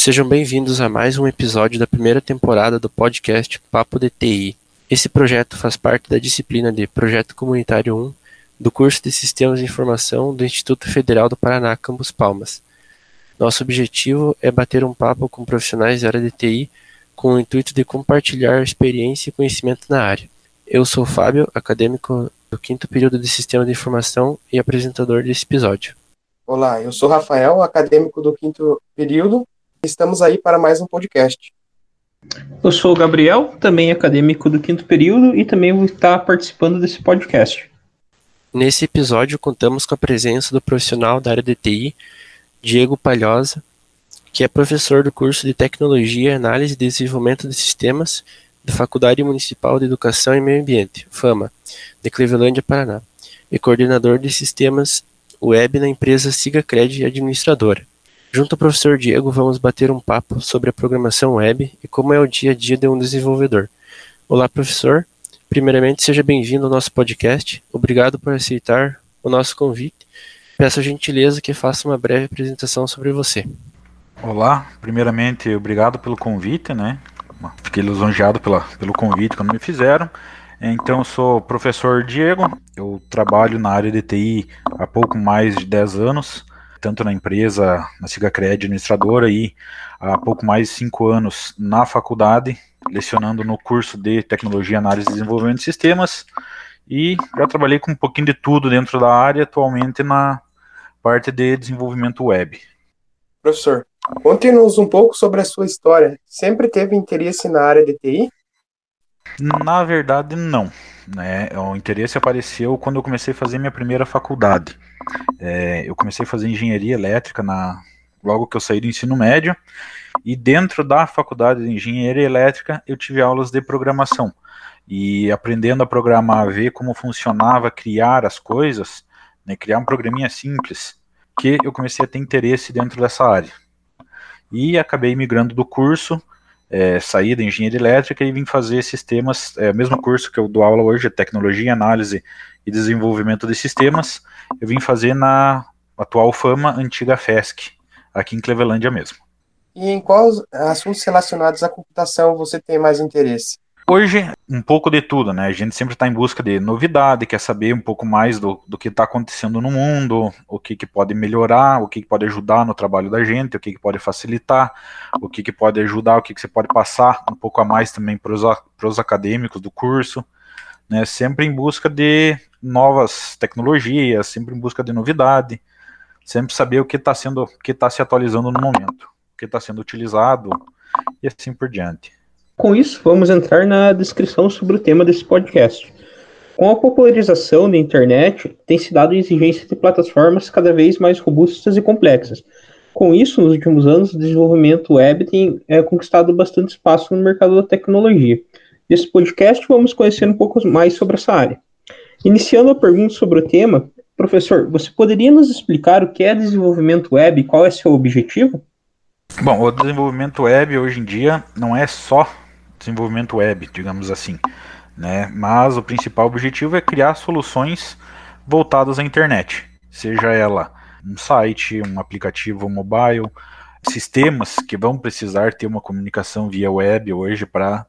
Sejam bem-vindos a mais um episódio da primeira temporada do podcast Papo DTI. Esse projeto faz parte da disciplina de Projeto Comunitário 1 do curso de Sistemas de Informação do Instituto Federal do Paraná, Campus Palmas. Nosso objetivo é bater um papo com profissionais da área de TI com o intuito de compartilhar experiência e conhecimento na área. Eu sou Fábio, acadêmico do quinto período de Sistema de Informação e apresentador desse episódio. Olá, eu sou Rafael, acadêmico do quinto período. Estamos aí para mais um podcast. Eu sou o Gabriel, também acadêmico do quinto período e também vou estar participando desse podcast. Nesse episódio, contamos com a presença do profissional da área de TI, Diego Palhosa, que é professor do curso de Tecnologia, Análise e Desenvolvimento de Sistemas da Faculdade Municipal de Educação e Meio Ambiente, FAMA, de Clevelândia, Paraná, e coordenador de sistemas web na empresa SigaCred Administradora. Junto ao professor Diego, vamos bater um papo sobre a programação web e como é o dia a dia de um desenvolvedor. Olá, professor. Primeiramente, seja bem-vindo ao nosso podcast. Obrigado por aceitar o nosso convite. Peço a gentileza que faça uma breve apresentação sobre você. Olá, primeiramente, obrigado pelo convite, né? Fiquei lisonjeado pela, pelo convite quando me fizeram. Então, eu sou o professor Diego, eu trabalho na área de TI há pouco mais de 10 anos, tanto na empresa, na Cigacred administradora, e há pouco mais de 5 anos na faculdade, lecionando no curso de Tecnologia, Análise e Desenvolvimento de Sistemas, e já trabalhei com um pouquinho de tudo dentro da área, atualmente na parte de desenvolvimento web. Professor, conte-nos um pouco sobre a sua história. Sempre teve interesse na área de TI? Na verdade, não. Né? O interesse apareceu quando eu comecei a fazer minha primeira faculdade. É, eu comecei a fazer engenharia elétrica na, logo que eu saí do ensino médio, e dentro da faculdade de engenharia elétrica eu tive aulas de programação. E aprendendo a programar, a ver como funcionava criar as coisas, né, criar um programinha simples, que eu comecei a ter interesse dentro dessa área. E acabei migrando do curso, é, saí da engenharia elétrica e vim fazer sistemas, é o mesmo curso que eu dou aula hoje, Tecnologia, Análise e Desenvolvimento de Sistemas, eu vim fazer na atual Fama, antiga FESC, aqui em Clevelândia mesmo. E em quais assuntos relacionados à computação você tem mais interesse? Hoje, um pouco de tudo, né? A gente sempre está em busca de novidade, quer saber um pouco mais do, do que está acontecendo no mundo, o que, que pode melhorar, o que, que pode ajudar no trabalho da gente, o que, que pode facilitar, o que, que pode ajudar, o que, que você pode passar um pouco a mais também para os acadêmicos do curso, né? Sempre em busca de novas tecnologias, sempre em busca de novidade, sempre saber o que está sendo, o que está se atualizando no momento, o que está sendo utilizado e assim por diante. Com isso, vamos entrar na descrição sobre o tema desse podcast. Com a popularização da internet, tem se dado exigência de plataformas cada vez mais robustas e complexas. Com isso, nos últimos anos, o desenvolvimento web tem é, conquistado bastante espaço no mercado da tecnologia. Nesse podcast, vamos conhecer um pouco mais sobre essa área. Iniciando a pergunta sobre o tema, professor, você poderia nos explicar o que é desenvolvimento web e qual é seu objetivo? Bom, o desenvolvimento web hoje em dia não é só desenvolvimento web, digamos assim, né? Mas o principal objetivo é criar soluções voltadas à internet, seja ela um site, um aplicativo mobile, sistemas que vão precisar ter uma comunicação via web hoje para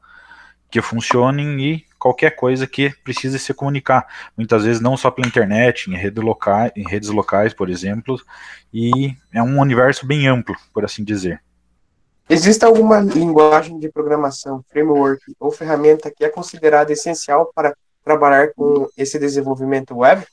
que funcionem e qualquer coisa que precise se comunicar. Muitas vezes não só pela internet, em, rede loca em redes locais, por exemplo, e é um universo bem amplo, por assim dizer. Existe alguma linguagem de programação, framework ou ferramenta que é considerada essencial para trabalhar com esse desenvolvimento web?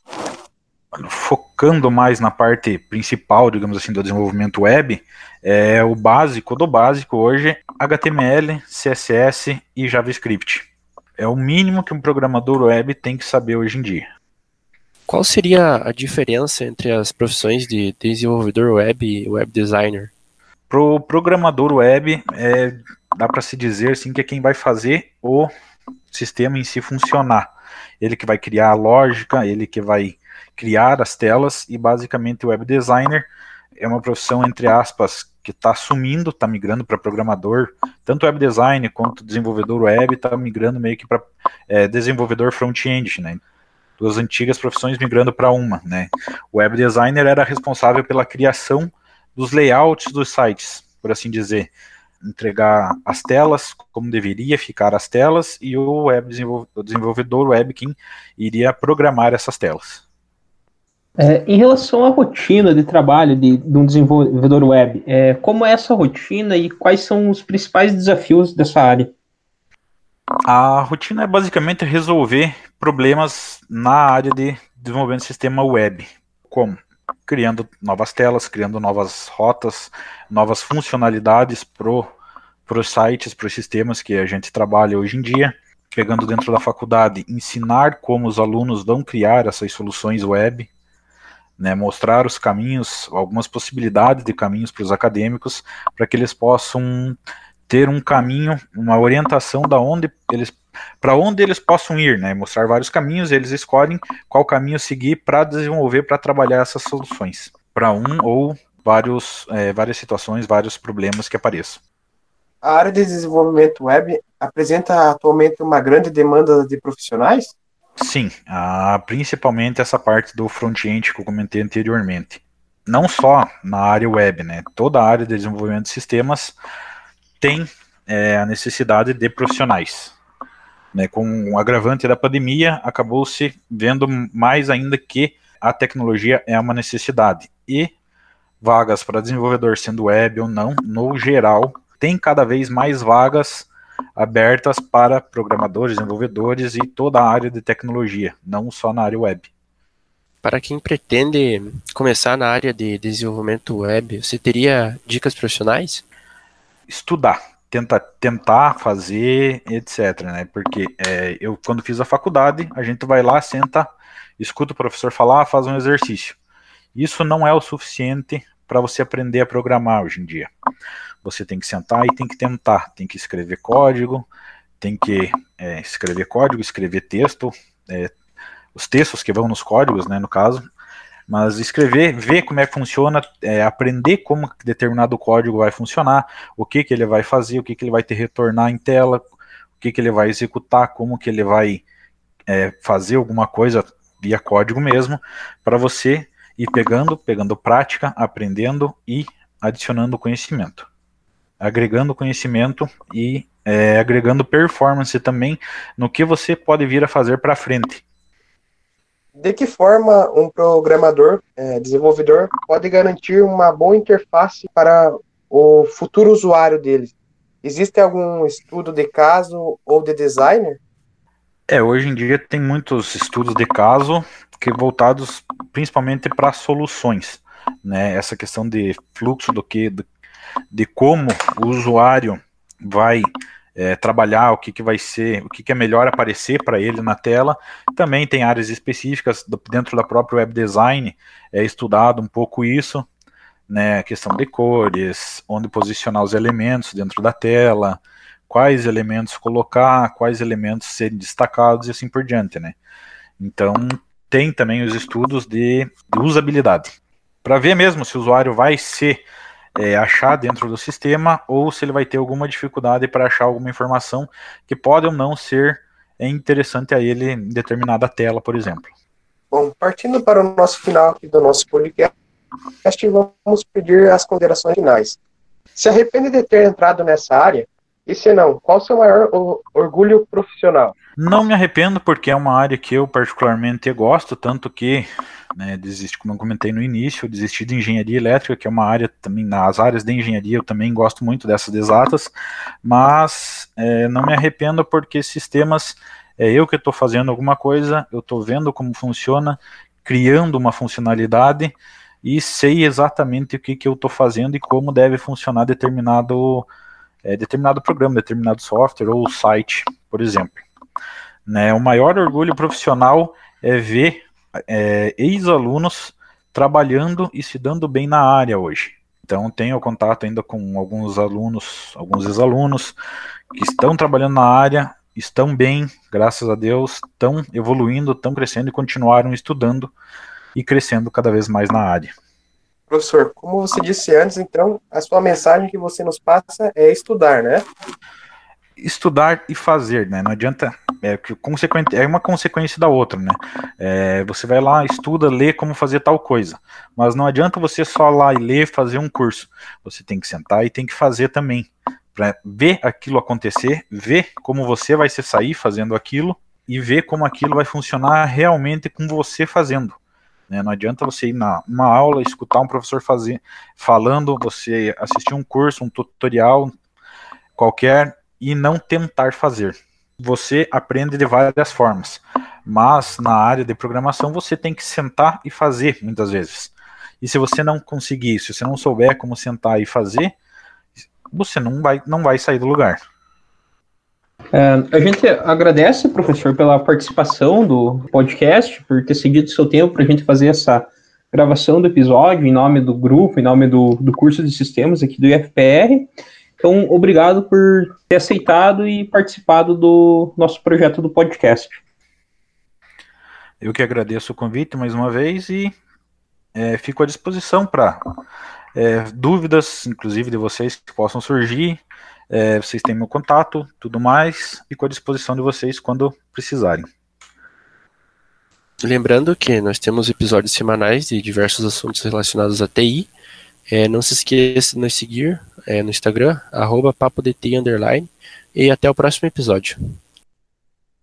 Focando mais na parte principal, digamos assim, do desenvolvimento web, é o básico do básico hoje, HTML, CSS e JavaScript. É o mínimo que um programador web tem que saber hoje em dia. Qual seria a diferença entre as profissões de desenvolvedor web e web designer? Pro programador web, é, dá para se dizer assim que é quem vai fazer o sistema em si funcionar. Ele que vai criar a lógica, ele que vai criar as telas e basicamente o web designer é uma profissão entre aspas que está sumindo, está migrando para programador, tanto web design quanto desenvolvedor web está migrando meio que para é, desenvolvedor front-end, né? Duas antigas profissões migrando para uma, né? O web designer era responsável pela criação dos layouts dos sites. por assim dizer, entregar as telas como deveria ficar as telas e o web o desenvolvedor web quem iria programar essas telas. É, em relação à rotina de trabalho de, de um desenvolvedor web, é, como é essa rotina e quais são os principais desafios dessa área? A rotina é basicamente resolver problemas na área de desenvolvimento de sistema web, como criando novas telas, criando novas rotas, novas funcionalidades para os sites, para os sistemas que a gente trabalha hoje em dia, pegando dentro da faculdade, ensinar como os alunos vão criar essas soluções web, né, mostrar os caminhos, algumas possibilidades de caminhos para os acadêmicos, para que eles possam ter um caminho, uma orientação da onde eles para onde eles possam ir, né? Mostrar vários caminhos, eles escolhem qual caminho seguir para desenvolver, para trabalhar essas soluções para um ou vários, é, várias situações, vários problemas que apareçam. A área de desenvolvimento web apresenta atualmente uma grande demanda de profissionais? Sim, a, principalmente essa parte do front-end que eu comentei anteriormente. Não só na área web, né? Toda a área de desenvolvimento de sistemas tem é, a necessidade de profissionais. Né? Com o agravante da pandemia, acabou se vendo mais ainda que a tecnologia é uma necessidade. E vagas para desenvolvedor, sendo web ou não, no geral, tem cada vez mais vagas abertas para programadores, desenvolvedores e toda a área de tecnologia, não só na área web. Para quem pretende começar na área de desenvolvimento web, você teria dicas profissionais? Estudar, tentar, tentar fazer, etc. Né? Porque é, eu, quando fiz a faculdade, a gente vai lá, senta, escuta o professor falar, faz um exercício. Isso não é o suficiente para você aprender a programar hoje em dia. Você tem que sentar e tem que tentar, tem que escrever código, tem que é, escrever código, escrever texto, é, os textos que vão nos códigos, né, no caso, mas escrever, ver como é que funciona, é, aprender como determinado código vai funcionar, o que, que ele vai fazer, o que, que ele vai te retornar em tela, o que, que ele vai executar, como que ele vai é, fazer alguma coisa via código mesmo, para você ir pegando, pegando prática, aprendendo e adicionando conhecimento agregando conhecimento e é, agregando performance também no que você pode vir a fazer para frente. De que forma um programador, é, desenvolvedor, pode garantir uma boa interface para o futuro usuário dele? Existe algum estudo de caso ou de designer? É, hoje em dia tem muitos estudos de caso que voltados principalmente para soluções, né? Essa questão de fluxo do que do de como o usuário vai é, trabalhar, o que, que vai ser, o que, que é melhor aparecer para ele na tela. Também tem áreas específicas do, dentro da própria web design, é estudado um pouco isso, né, questão de cores, onde posicionar os elementos dentro da tela, quais elementos colocar, quais elementos serem destacados e assim por diante, né. Então, tem também os estudos de, de usabilidade, para ver mesmo se o usuário vai ser é, achar dentro do sistema ou se ele vai ter alguma dificuldade para achar alguma informação que pode ou não ser interessante a ele em determinada tela, por exemplo. Bom, partindo para o nosso final aqui do nosso podcast, vamos pedir as considerações finais. Se arrepende de ter entrado nessa área? E se não, qual o seu maior orgulho profissional? Não me arrependo, porque é uma área que eu particularmente gosto, tanto que né, desisti, como eu comentei no início, eu desisti de engenharia elétrica, que é uma área também, nas áreas de engenharia eu também gosto muito dessas exatas, mas é, não me arrependo porque sistemas, é eu que estou fazendo alguma coisa, eu estou vendo como funciona, criando uma funcionalidade e sei exatamente o que, que eu estou fazendo e como deve funcionar determinado, é, determinado programa, determinado software ou site, por exemplo. Né, o maior orgulho profissional é ver é, ex-alunos trabalhando e se dando bem na área hoje. Então tenho contato ainda com alguns alunos, alguns ex-alunos que estão trabalhando na área, estão bem, graças a Deus, estão evoluindo, estão crescendo e continuaram estudando e crescendo cada vez mais na área. Professor, como você disse antes, então, a sua mensagem que você nos passa é estudar, né? Estudar e fazer, né? Não adianta é, consequente, é uma consequência da outra, né? É, você vai lá, estuda, lê como fazer tal coisa. Mas não adianta você só lá e ler, fazer um curso. Você tem que sentar e tem que fazer também. Para ver aquilo acontecer, ver como você vai se sair fazendo aquilo e ver como aquilo vai funcionar realmente com você fazendo. Né? Não adianta você ir na uma aula, escutar um professor fazer, falando, você assistir um curso, um tutorial qualquer e não tentar fazer você aprende de várias formas, mas na área de programação você tem que sentar e fazer muitas vezes. E se você não conseguir, se você não souber como sentar e fazer, você não vai, não vai sair do lugar. É, a gente agradece, professor, pela participação do podcast, por ter seguido seu tempo para a gente fazer essa gravação do episódio em nome do grupo, em nome do, do curso de sistemas aqui do IFPR. Então, obrigado por ter aceitado e participado do nosso projeto do podcast. Eu que agradeço o convite mais uma vez e é, fico à disposição para é, dúvidas, inclusive de vocês que possam surgir. É, vocês têm meu contato, tudo mais. Fico à disposição de vocês quando precisarem. Lembrando que nós temos episódios semanais de diversos assuntos relacionados à TI é, não se esqueça de nos seguir é, no Instagram, arroba papodt, underline, e até o próximo episódio.